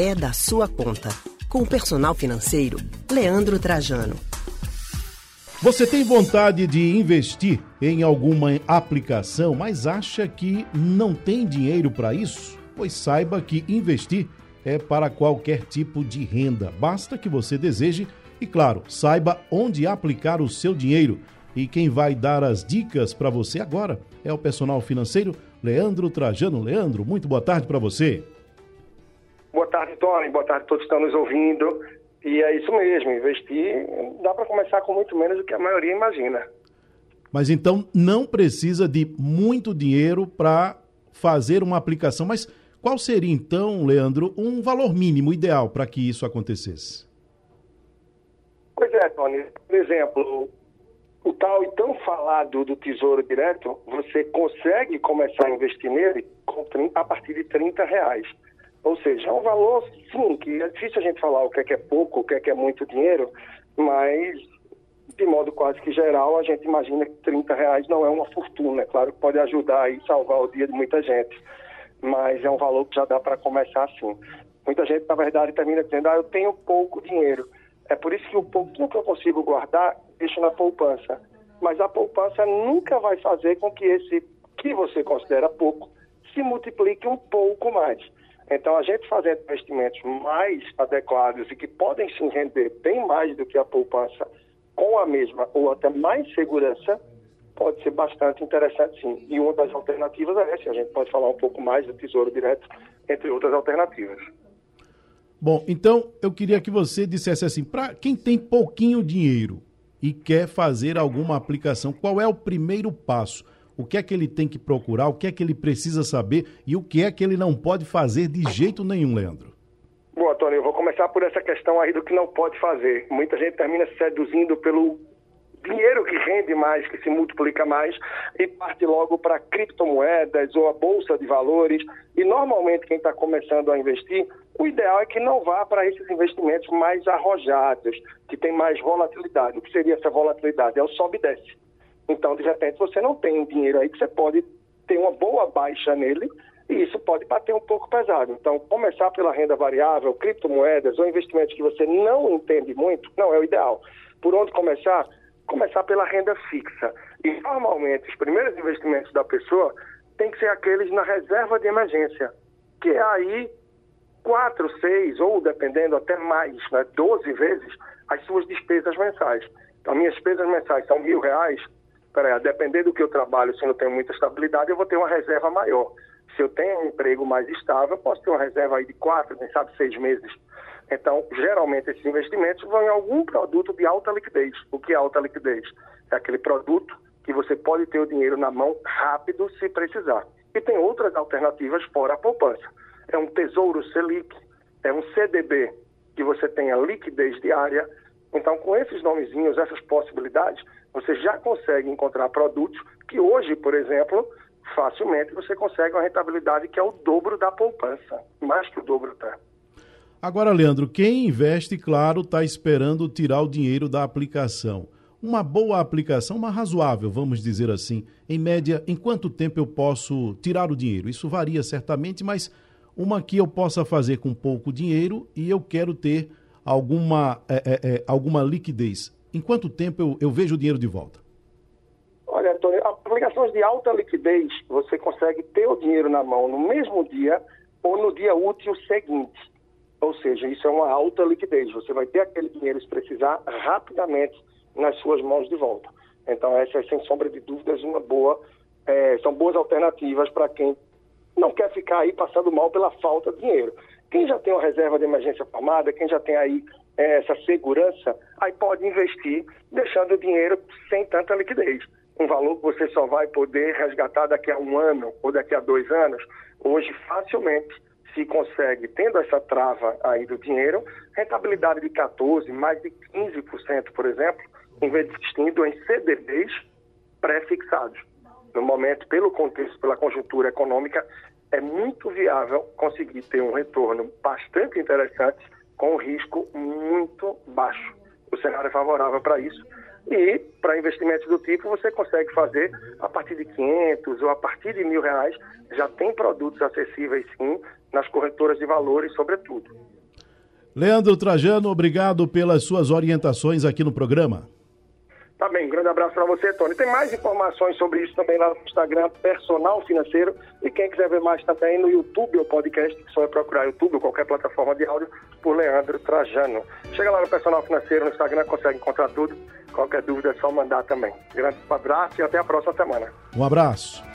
é da sua conta. Com o personal financeiro, Leandro Trajano. Você tem vontade de investir em alguma aplicação, mas acha que não tem dinheiro para isso? Pois saiba que investir é para qualquer tipo de renda. Basta que você deseje e, claro, saiba onde aplicar o seu dinheiro. E quem vai dar as dicas para você agora é o personal financeiro Leandro Trajano. Leandro, muito boa tarde para você. Boa tarde, Tony. Boa tarde a todos que estão nos ouvindo. E é isso mesmo, investir dá para começar com muito menos do que a maioria imagina. Mas então não precisa de muito dinheiro para fazer uma aplicação. Mas qual seria então, Leandro, um valor mínimo ideal para que isso acontecesse? Pois é, Tony. Por exemplo, o tal e tão falado do Tesouro Direto, você consegue começar a investir nele a partir de 30 reais. Ou seja, é um valor, sim, que é difícil a gente falar o que é que é pouco, o que é que é muito dinheiro, mas de modo quase que geral, a gente imagina que 30 reais não é uma fortuna. É claro que pode ajudar e salvar o dia de muita gente, mas é um valor que já dá para começar assim. Muita gente, na verdade, termina dizendo, ah, eu tenho pouco dinheiro. É por isso que o pouquinho que eu consigo guardar, deixo na poupança. Mas a poupança nunca vai fazer com que esse que você considera pouco se multiplique um pouco mais. Então, a gente fazendo investimentos mais adequados e que podem se render bem mais do que a poupança com a mesma ou até mais segurança, pode ser bastante interessante sim. E uma das alternativas é essa, a gente pode falar um pouco mais do Tesouro Direto, entre outras alternativas. Bom, então eu queria que você dissesse assim, para quem tem pouquinho dinheiro e quer fazer alguma aplicação, qual é o primeiro passo? O que é que ele tem que procurar, o que é que ele precisa saber e o que é que ele não pode fazer de jeito nenhum, Leandro? Bom, Antônio, eu vou começar por essa questão aí do que não pode fazer. Muita gente termina se seduzindo pelo dinheiro que rende mais, que se multiplica mais, e parte logo para criptomoedas ou a bolsa de valores. E normalmente quem está começando a investir, o ideal é que não vá para esses investimentos mais arrojados, que tem mais volatilidade. O que seria essa volatilidade? É o sobe e desce. Então, de repente, você não tem um dinheiro aí que você pode ter uma boa baixa nele e isso pode bater um pouco pesado. Então, começar pela renda variável, criptomoedas ou investimentos que você não entende muito, não é o ideal. Por onde começar? Começar pela renda fixa. E, normalmente, os primeiros investimentos da pessoa tem que ser aqueles na reserva de emergência, que é aí quatro, seis ou, dependendo, até mais, né, 12 vezes as suas despesas mensais. Então, minhas despesas mensais são mil reais, peraí, depender do que eu trabalho, se eu não tenho muita estabilidade, eu vou ter uma reserva maior. Se eu tenho um emprego mais estável, eu posso ter uma reserva aí de quatro, quem sabe seis meses. Então, geralmente, esses investimentos vão em algum produto de alta liquidez. O que é alta liquidez? É aquele produto que você pode ter o dinheiro na mão rápido se precisar. E tem outras alternativas fora a poupança. É um tesouro Selic, é um CDB, que você tem a liquidez diária. Então, com esses nomezinhos, essas possibilidades, você já consegue encontrar produtos que hoje, por exemplo, facilmente você consegue uma rentabilidade que é o dobro da poupança, mais que o dobro até. Agora, Leandro, quem investe, claro, está esperando tirar o dinheiro da aplicação. Uma boa aplicação, uma razoável, vamos dizer assim. Em média, em quanto tempo eu posso tirar o dinheiro? Isso varia certamente, mas uma que eu possa fazer com pouco dinheiro e eu quero ter alguma, é, é, é alguma liquidez em quanto tempo eu, eu vejo o dinheiro de volta? Olha, Antônio, aplicações de alta liquidez, você consegue ter o dinheiro na mão no mesmo dia ou no dia útil seguinte. Ou seja, isso é uma alta liquidez. Você vai ter aquele dinheiro, se precisar, rapidamente nas suas mãos de volta. Então, essa é, sem sombra de dúvidas, uma boa, é, são boas alternativas para quem não quer ficar aí passando mal pela falta de dinheiro. Quem já tem uma reserva de emergência formada, quem já tem aí essa segurança, aí pode investir deixando o dinheiro sem tanta liquidez. Um valor que você só vai poder resgatar daqui a um ano ou daqui a dois anos, hoje facilmente se consegue, tendo essa trava aí do dinheiro, rentabilidade de 14%, mais de 15%, por exemplo, investindo em CDBs pré-fixados. No momento, pelo contexto, pela conjuntura econômica, é muito viável conseguir ter um retorno bastante interessante com risco muito baixo. O cenário é favorável para isso. E para investimentos do tipo, você consegue fazer a partir de 500 ou a partir de mil reais. Já tem produtos acessíveis, sim, nas corretoras de valores, sobretudo. Leandro Trajano, obrigado pelas suas orientações aqui no programa. Tá bem, um grande abraço para você, Tony. Tem mais informações sobre isso também lá no Instagram, Personal Financeiro. E quem quiser ver mais também no YouTube ou podcast, só é procurar YouTube ou qualquer plataforma de áudio por Leandro Trajano. Chega lá no Personal Financeiro, no Instagram, consegue encontrar tudo. Qualquer dúvida é só mandar também. Grande abraço e até a próxima semana. Um abraço.